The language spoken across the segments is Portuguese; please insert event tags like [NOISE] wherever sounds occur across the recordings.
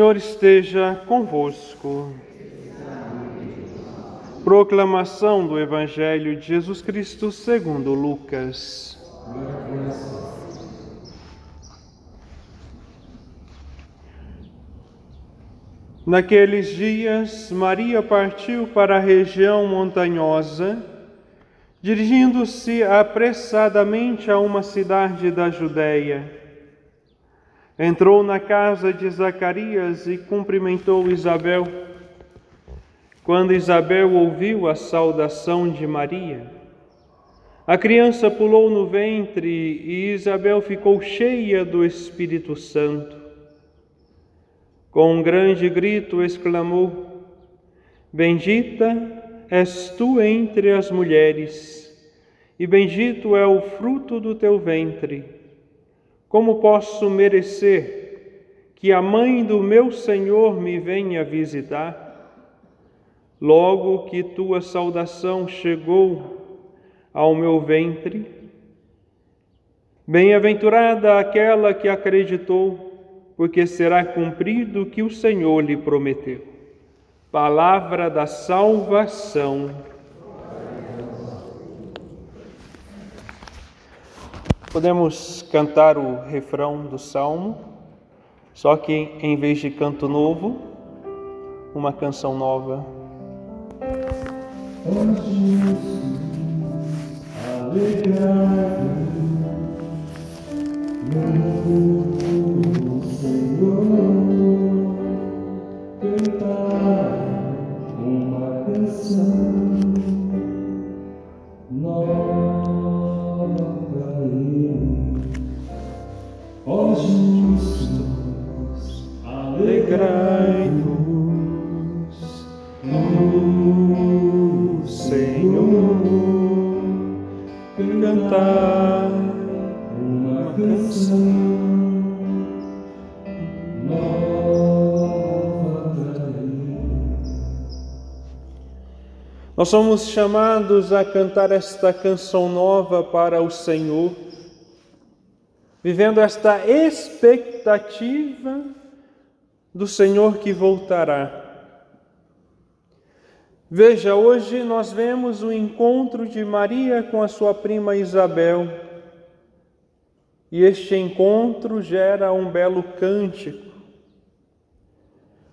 Senhor esteja convosco. Proclamação do Evangelho de Jesus Cristo segundo Lucas. Naqueles dias, Maria partiu para a região montanhosa, dirigindo-se apressadamente a uma cidade da Judéia. Entrou na casa de Zacarias e cumprimentou Isabel. Quando Isabel ouviu a saudação de Maria, a criança pulou no ventre e Isabel ficou cheia do Espírito Santo. Com um grande grito exclamou: Bendita és tu entre as mulheres, e bendito é o fruto do teu ventre. Como posso merecer que a mãe do meu Senhor me venha visitar? Logo que tua saudação chegou ao meu ventre, bem-aventurada aquela que acreditou, porque será cumprido o que o Senhor lhe prometeu. Palavra da salvação. Podemos cantar o refrão do salmo, só que em vez de canto novo, uma canção nova. uma canção Nós somos chamados a cantar esta canção nova para o Senhor vivendo esta expectativa do Senhor que voltará. Veja, hoje nós vemos o encontro de Maria com a sua prima Isabel. E este encontro gera um belo cântico.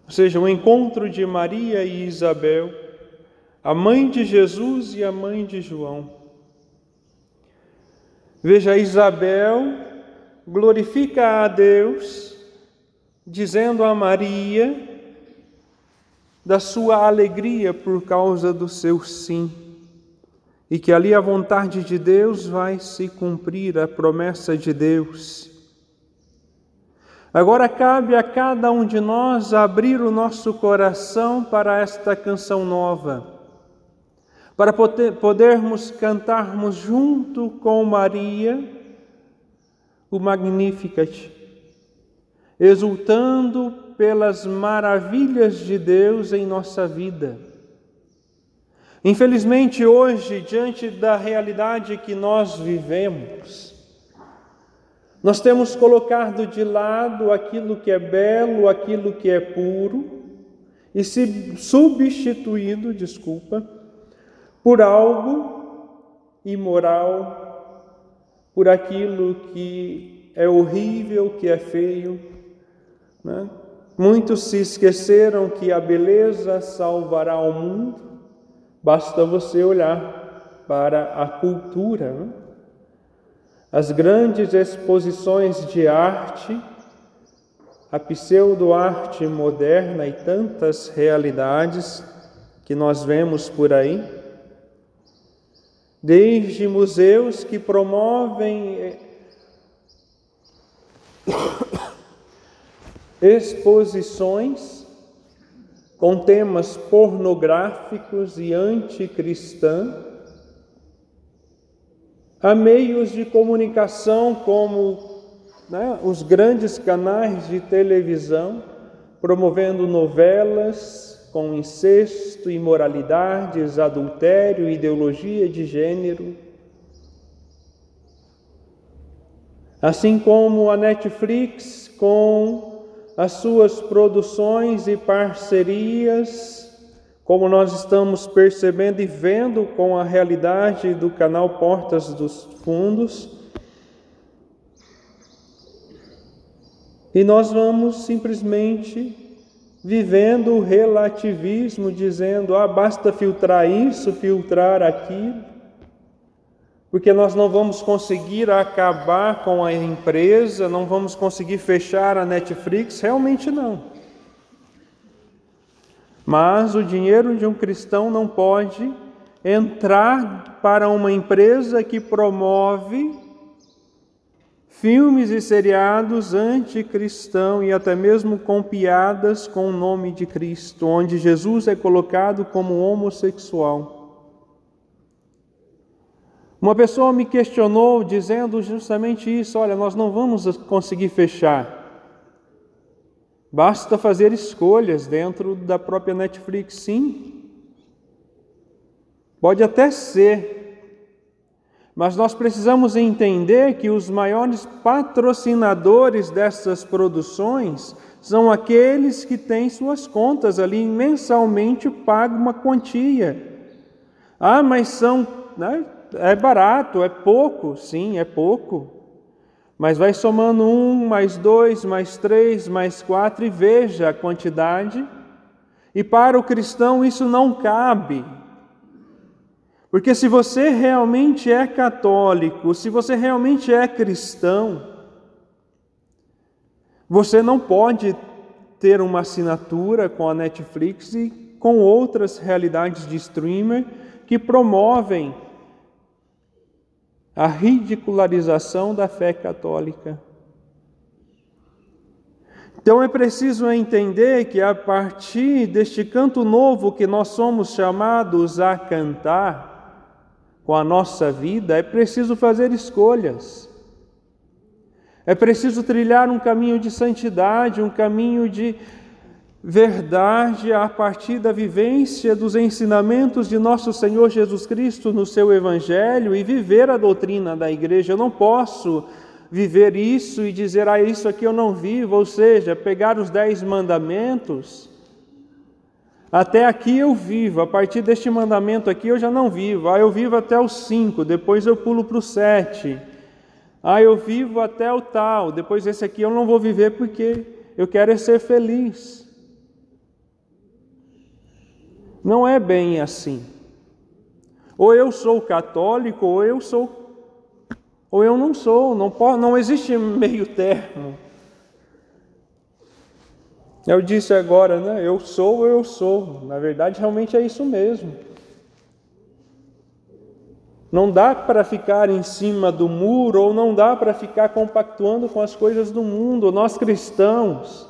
Ou seja, o encontro de Maria e Isabel, a mãe de Jesus e a mãe de João. Veja, Isabel glorifica a Deus, dizendo a Maria da sua alegria por causa do seu sim, e que ali a vontade de Deus vai se cumprir, a promessa de Deus. Agora cabe a cada um de nós abrir o nosso coração para esta canção nova, para podermos cantarmos junto com Maria o Magnificat, exultando pelas maravilhas de Deus em nossa vida. Infelizmente, hoje, diante da realidade que nós vivemos, nós temos colocado de lado aquilo que é belo, aquilo que é puro, e se substituído, desculpa, por algo imoral, por aquilo que é horrível, que é feio. Né? Muitos se esqueceram que a beleza salvará o mundo, basta você olhar para a cultura. Né? As grandes exposições de arte, a pseudo-arte moderna e tantas realidades que nós vemos por aí, desde museus que promovem eh, [COUGHS] exposições com temas pornográficos e anticristãos, a meios de comunicação como né, os grandes canais de televisão promovendo novelas, com incesto, imoralidades, adultério, ideologia de gênero. Assim como a Netflix com as suas produções e parcerias, como nós estamos percebendo e vendo com a realidade do canal Portas dos Fundos. E nós vamos simplesmente vivendo o relativismo, dizendo: ah, basta filtrar isso, filtrar aquilo, porque nós não vamos conseguir acabar com a empresa, não vamos conseguir fechar a Netflix, realmente não. Mas o dinheiro de um cristão não pode entrar para uma empresa que promove filmes e seriados anticristão e até mesmo com piadas com o nome de Cristo, onde Jesus é colocado como homossexual. Uma pessoa me questionou dizendo justamente isso: olha, nós não vamos conseguir fechar. Basta fazer escolhas dentro da própria Netflix, sim. Pode até ser, mas nós precisamos entender que os maiores patrocinadores dessas produções são aqueles que têm suas contas ali mensalmente pagam uma quantia. Ah, mas são, né, é barato, é pouco, sim, é pouco. Mas vai somando um, mais dois, mais três, mais quatro e veja a quantidade. E para o cristão isso não cabe. Porque se você realmente é católico, se você realmente é cristão, você não pode ter uma assinatura com a Netflix e com outras realidades de streamer que promovem a ridicularização da fé católica. Então é preciso entender que a partir deste canto novo que nós somos chamados a cantar, com a nossa vida, é preciso fazer escolhas. É preciso trilhar um caminho de santidade, um caminho de verdade a partir da vivência dos ensinamentos de nosso Senhor Jesus Cristo no seu Evangelho e viver a doutrina da igreja. Eu não posso viver isso e dizer, ah, isso aqui eu não vivo, ou seja, pegar os dez mandamentos até aqui eu vivo, a partir deste mandamento aqui eu já não vivo. Ah, eu vivo até o 5, depois eu pulo para o 7. Ah, eu vivo até o tal, depois esse aqui eu não vou viver porque eu quero é ser feliz. Não é bem assim. Ou eu sou católico, ou eu sou ou eu não sou, não, pode, não existe meio termo. Eu disse agora, né? Eu sou, eu sou. Na verdade, realmente é isso mesmo. Não dá para ficar em cima do muro ou não dá para ficar compactuando com as coisas do mundo. Nós cristãos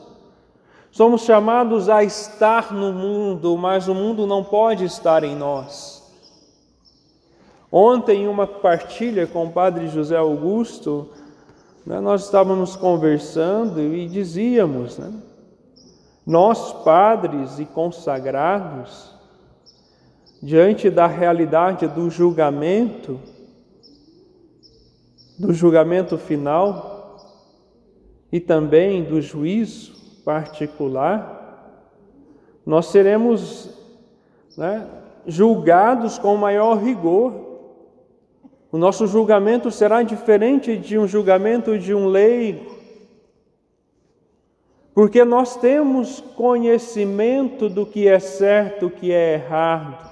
somos chamados a estar no mundo, mas o mundo não pode estar em nós. Ontem, em uma partilha com o Padre José Augusto, né, nós estávamos conversando e dizíamos, né? Nós, padres e consagrados, diante da realidade do julgamento, do julgamento final e também do juízo particular, nós seremos né, julgados com maior rigor. O nosso julgamento será diferente de um julgamento de um leigo porque nós temos conhecimento do que é certo, o que é errado.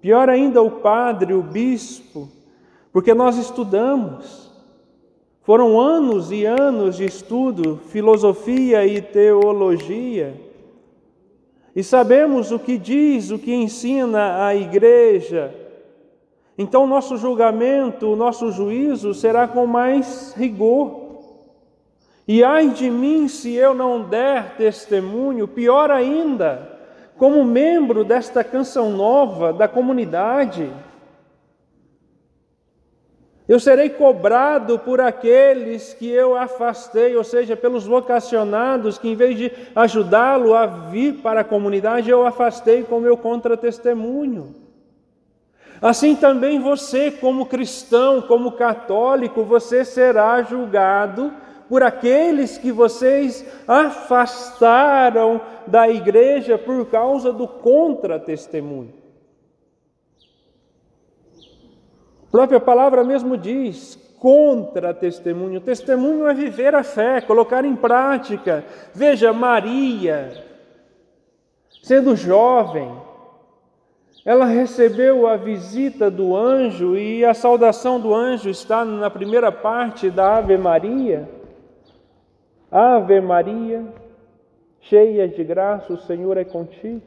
Pior ainda, o padre, o bispo, porque nós estudamos. Foram anos e anos de estudo, filosofia e teologia. E sabemos o que diz, o que ensina a igreja. Então, nosso julgamento, o nosso juízo será com mais rigor. E ai de mim se eu não der testemunho, pior ainda, como membro desta canção nova da comunidade, eu serei cobrado por aqueles que eu afastei, ou seja, pelos vocacionados que, em vez de ajudá-lo a vir para a comunidade, eu afastei com meu contra-testemunho. Assim também você, como cristão, como católico, você será julgado por aqueles que vocês afastaram da igreja por causa do contra-testemunho. A própria palavra mesmo diz: contra-testemunho. Testemunho é viver a fé, colocar em prática. Veja, Maria, sendo jovem, ela recebeu a visita do anjo e a saudação do anjo está na primeira parte da Ave Maria. Ave Maria, cheia de graça, o Senhor é contigo.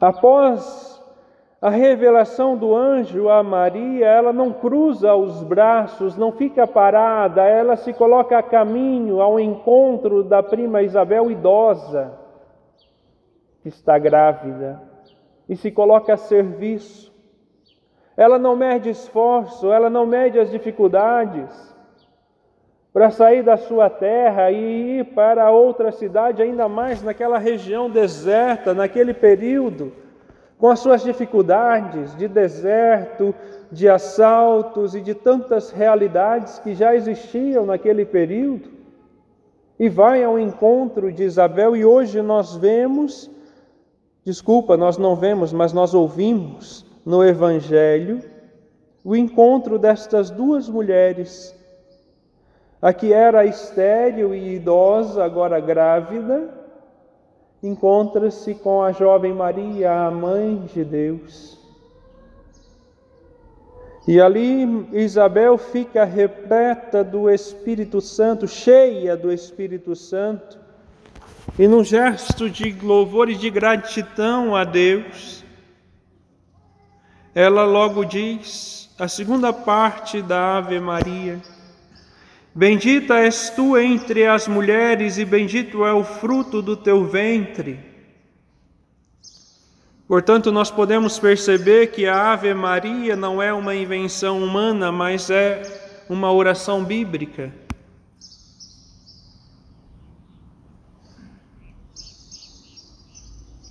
Após a revelação do anjo a Maria, ela não cruza os braços, não fica parada, ela se coloca a caminho ao encontro da prima Isabel idosa, que está grávida, e se coloca a serviço. Ela não mede esforço, ela não mede as dificuldades para sair da sua terra e ir para outra cidade, ainda mais naquela região deserta, naquele período com as suas dificuldades de deserto, de assaltos e de tantas realidades que já existiam naquele período, e vai ao encontro de Isabel, e hoje nós vemos, desculpa, nós não vemos, mas nós ouvimos no Evangelho o encontro destas duas mulheres, a que era estéril e idosa, agora grávida, encontra-se com a jovem Maria, a mãe de Deus. E ali Isabel fica repleta do Espírito Santo, cheia do Espírito Santo, e num gesto de louvor e de gratidão a Deus, ela logo diz a segunda parte da Ave Maria. Bendita és tu entre as mulheres, e bendito é o fruto do teu ventre. Portanto, nós podemos perceber que a Ave Maria não é uma invenção humana, mas é uma oração bíblica.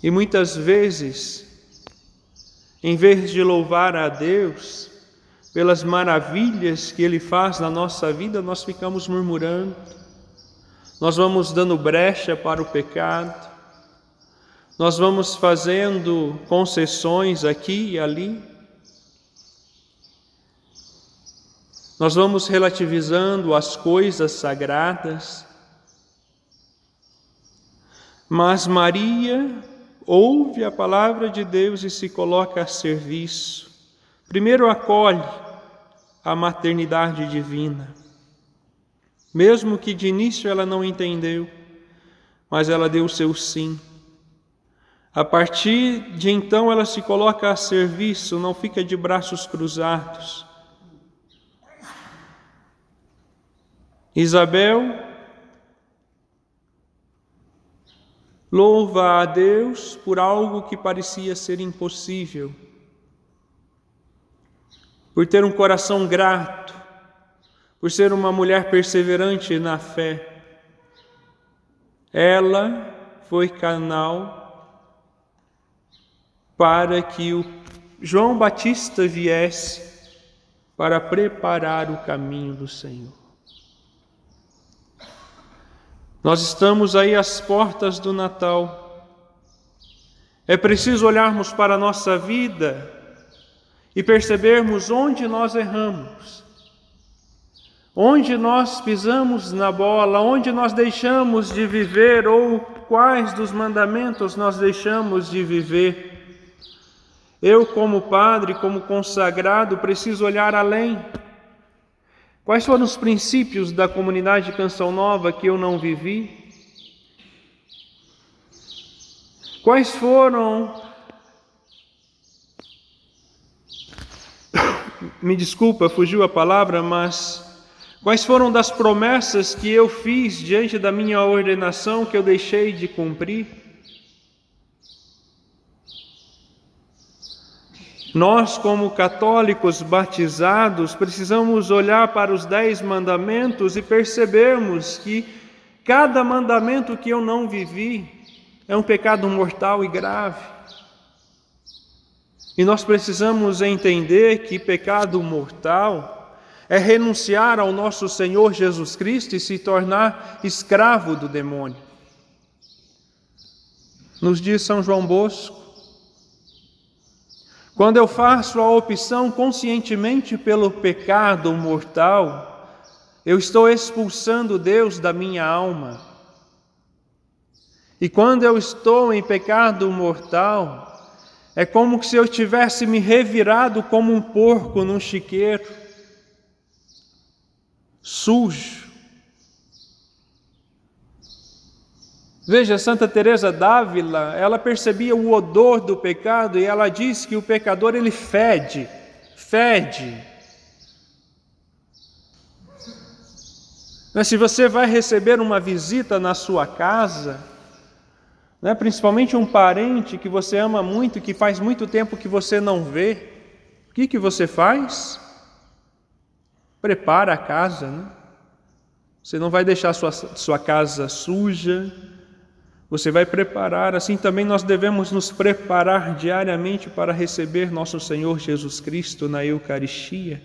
E muitas vezes, em vez de louvar a Deus, pelas maravilhas que Ele faz na nossa vida, nós ficamos murmurando, nós vamos dando brecha para o pecado, nós vamos fazendo concessões aqui e ali, nós vamos relativizando as coisas sagradas, mas Maria ouve a palavra de Deus e se coloca a serviço. Primeiro acolhe, a maternidade divina. Mesmo que de início ela não entendeu, mas ela deu o seu sim. A partir de então ela se coloca a serviço, não fica de braços cruzados. Isabel louva a Deus por algo que parecia ser impossível por ter um coração grato, por ser uma mulher perseverante na fé. Ela foi canal para que o João Batista viesse para preparar o caminho do Senhor. Nós estamos aí às portas do Natal. É preciso olharmos para a nossa vida e percebermos onde nós erramos, onde nós pisamos na bola, onde nós deixamos de viver ou quais dos mandamentos nós deixamos de viver. Eu, como padre, como consagrado, preciso olhar além. Quais foram os princípios da comunidade de Canção Nova que eu não vivi? Quais foram [COUGHS] me desculpa, fugiu a palavra, mas quais foram das promessas que eu fiz diante da minha ordenação que eu deixei de cumprir? Nós, como católicos batizados, precisamos olhar para os dez mandamentos e percebermos que cada mandamento que eu não vivi é um pecado mortal e grave. E nós precisamos entender que pecado mortal é renunciar ao nosso Senhor Jesus Cristo e se tornar escravo do demônio. Nos diz São João Bosco, quando eu faço a opção conscientemente pelo pecado mortal, eu estou expulsando Deus da minha alma. E quando eu estou em pecado mortal, é como se eu tivesse me revirado como um porco num chiqueiro, sujo. Veja, Santa Teresa d'Ávila, ela percebia o odor do pecado e ela diz que o pecador ele fede, fede. Mas se você vai receber uma visita na sua casa, né? principalmente um parente que você ama muito, que faz muito tempo que você não vê, o que, que você faz? Prepara a casa, né? Você não vai deixar sua, sua casa suja, você vai preparar, assim também nós devemos nos preparar diariamente para receber nosso Senhor Jesus Cristo na Eucaristia.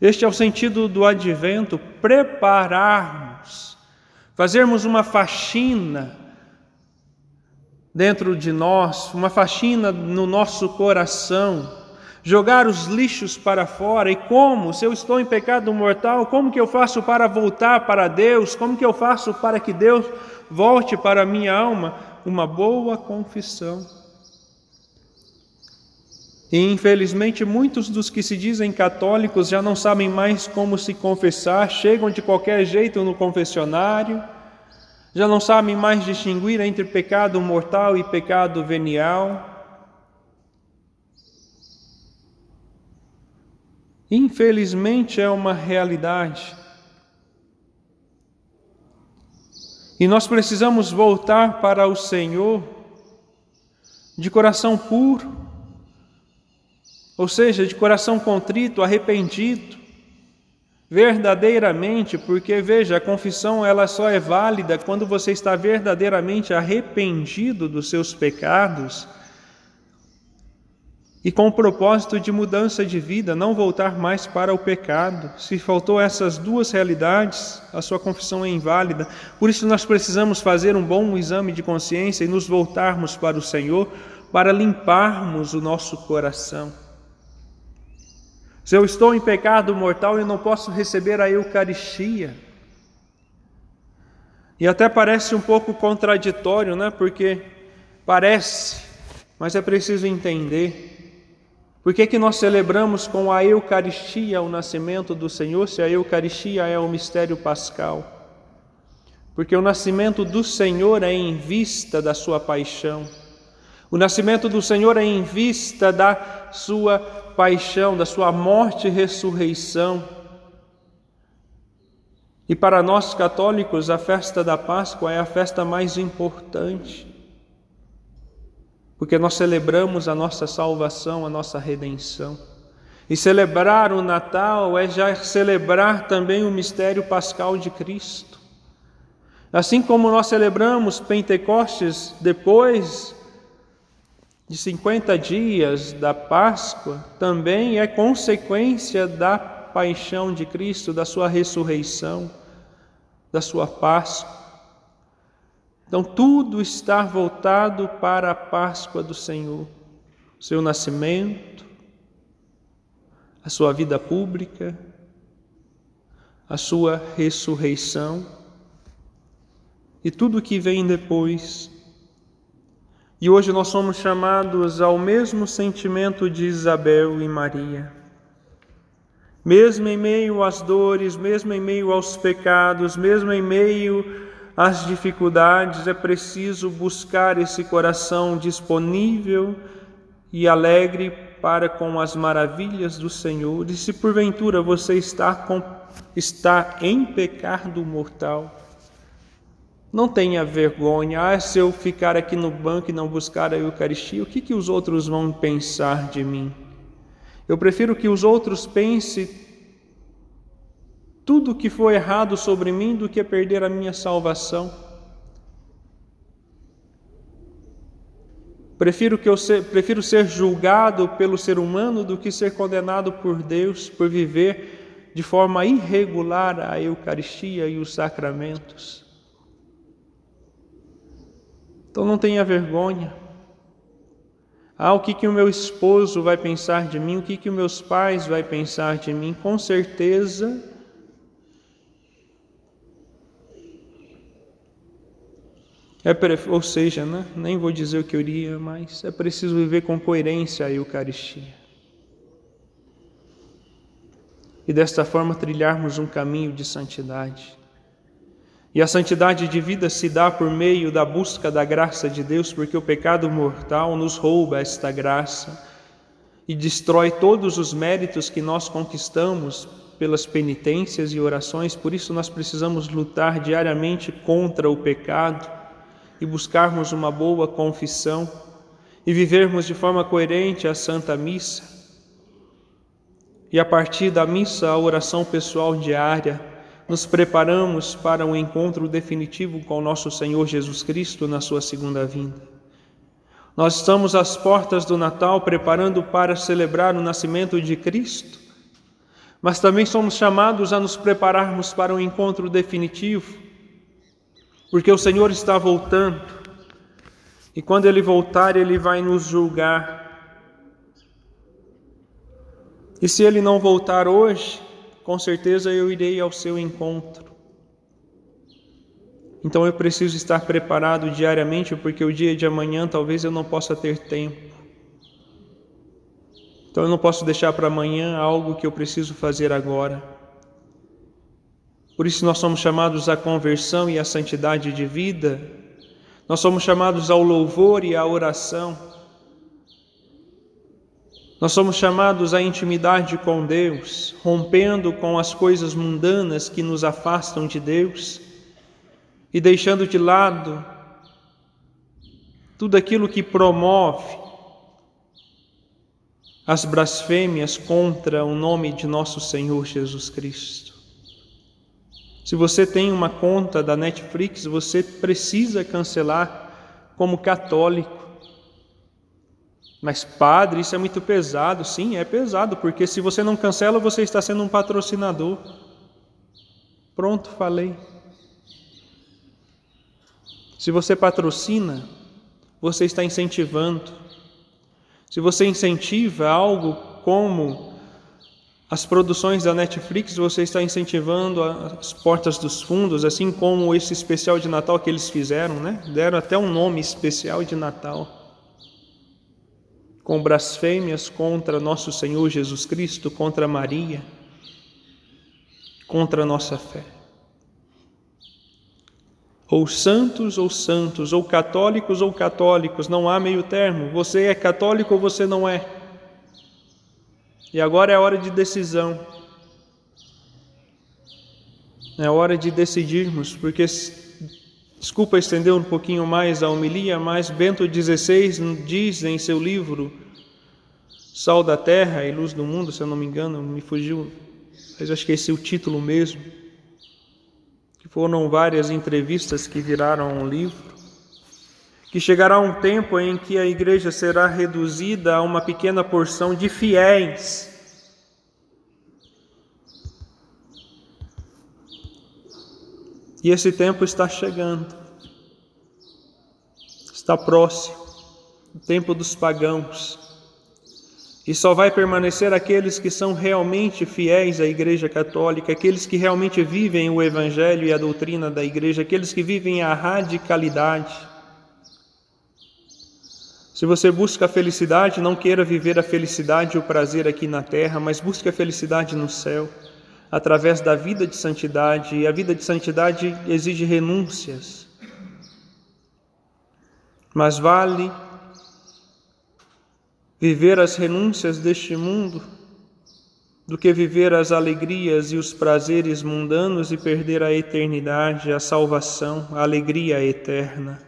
Este é o sentido do advento, prepararmos, fazermos uma faxina dentro de nós, uma faxina no nosso coração, jogar os lixos para fora. E como? Se eu estou em pecado mortal, como que eu faço para voltar para Deus? Como que eu faço para que Deus volte para a minha alma? Uma boa confissão. E infelizmente muitos dos que se dizem católicos já não sabem mais como se confessar, chegam de qualquer jeito no confessionário já não sabem mais distinguir entre pecado mortal e pecado venial. Infelizmente é uma realidade. E nós precisamos voltar para o Senhor de coração puro, ou seja, de coração contrito, arrependido, verdadeiramente, porque veja, a confissão ela só é válida quando você está verdadeiramente arrependido dos seus pecados e com o propósito de mudança de vida, não voltar mais para o pecado. Se faltou essas duas realidades, a sua confissão é inválida. Por isso nós precisamos fazer um bom exame de consciência e nos voltarmos para o Senhor para limparmos o nosso coração. Se eu estou em pecado mortal, eu não posso receber a Eucaristia. E até parece um pouco contraditório, né? Porque parece, mas é preciso entender. Por que, que nós celebramos com a Eucaristia o nascimento do Senhor, se a Eucaristia é o mistério pascal? Porque o nascimento do Senhor é em vista da sua paixão. O nascimento do Senhor é em vista da sua paixão, da sua morte e ressurreição. E para nós católicos, a festa da Páscoa é a festa mais importante, porque nós celebramos a nossa salvação, a nossa redenção. E celebrar o Natal é já celebrar também o mistério pascal de Cristo. Assim como nós celebramos Pentecostes depois de 50 dias da Páscoa também é consequência da paixão de Cristo, da sua ressurreição, da sua Páscoa. Então, tudo está voltado para a Páscoa do Senhor, seu nascimento, a sua vida pública, a sua ressurreição e tudo o que vem depois e hoje nós somos chamados ao mesmo sentimento de Isabel e Maria. Mesmo em meio às dores, mesmo em meio aos pecados, mesmo em meio às dificuldades, é preciso buscar esse coração disponível e alegre para com as maravilhas do Senhor. E se porventura você está, com, está em pecado mortal, não tenha vergonha, ah, se eu ficar aqui no banco e não buscar a Eucaristia, o que, que os outros vão pensar de mim? Eu prefiro que os outros pensem tudo que foi errado sobre mim do que perder a minha salvação. Prefiro, que eu ser, prefiro ser julgado pelo ser humano do que ser condenado por Deus por viver de forma irregular a Eucaristia e os sacramentos. Então não tenha vergonha. Ah, o que, que o meu esposo vai pensar de mim? O que, que os meus pais vai pensar de mim? Com certeza. É, ou seja, né? nem vou dizer o que eu iria, mas é preciso viver com coerência a Eucaristia. E desta forma trilharmos um caminho de santidade. E a santidade de vida se dá por meio da busca da graça de Deus, porque o pecado mortal nos rouba esta graça e destrói todos os méritos que nós conquistamos pelas penitências e orações. Por isso, nós precisamos lutar diariamente contra o pecado e buscarmos uma boa confissão e vivermos de forma coerente a Santa Missa. E a partir da missa, a oração pessoal diária nos preparamos para um encontro definitivo com nosso Senhor Jesus Cristo na sua segunda vinda. Nós estamos às portas do Natal preparando para celebrar o nascimento de Cristo, mas também somos chamados a nos prepararmos para um encontro definitivo, porque o Senhor está voltando e quando Ele voltar, Ele vai nos julgar. E se Ele não voltar hoje, com certeza eu irei ao seu encontro. Então eu preciso estar preparado diariamente, porque o dia de amanhã talvez eu não possa ter tempo. Então eu não posso deixar para amanhã algo que eu preciso fazer agora. Por isso nós somos chamados à conversão e à santidade de vida. Nós somos chamados ao louvor e à oração. Nós somos chamados à intimidade com Deus, rompendo com as coisas mundanas que nos afastam de Deus e deixando de lado tudo aquilo que promove as blasfêmias contra o nome de nosso Senhor Jesus Cristo. Se você tem uma conta da Netflix, você precisa cancelar como católico. Mas, padre, isso é muito pesado. Sim, é pesado, porque se você não cancela, você está sendo um patrocinador. Pronto, falei. Se você patrocina, você está incentivando. Se você incentiva algo como as produções da Netflix, você está incentivando as portas dos fundos, assim como esse especial de Natal que eles fizeram, né? Deram até um nome especial de Natal com blasfêmias contra nosso Senhor Jesus Cristo, contra Maria, contra a nossa fé. Ou santos ou santos, ou católicos ou católicos, não há meio termo. Você é católico ou você não é. E agora é hora de decisão. É hora de decidirmos, porque Desculpa estender um pouquinho mais a homilia, mas Bento XVI diz em seu livro Sal da Terra e Luz do Mundo, se eu não me engano, me fugiu, mas acho que esse é o título mesmo, que foram várias entrevistas que viraram um livro, que chegará um tempo em que a igreja será reduzida a uma pequena porção de fiéis E esse tempo está chegando, está próximo, o tempo dos pagãos. E só vai permanecer aqueles que são realmente fiéis à Igreja Católica, aqueles que realmente vivem o Evangelho e a doutrina da Igreja, aqueles que vivem a radicalidade. Se você busca a felicidade, não queira viver a felicidade e o prazer aqui na terra, mas busque a felicidade no céu através da vida de santidade, e a vida de santidade exige renúncias. Mas vale viver as renúncias deste mundo do que viver as alegrias e os prazeres mundanos e perder a eternidade, a salvação, a alegria eterna.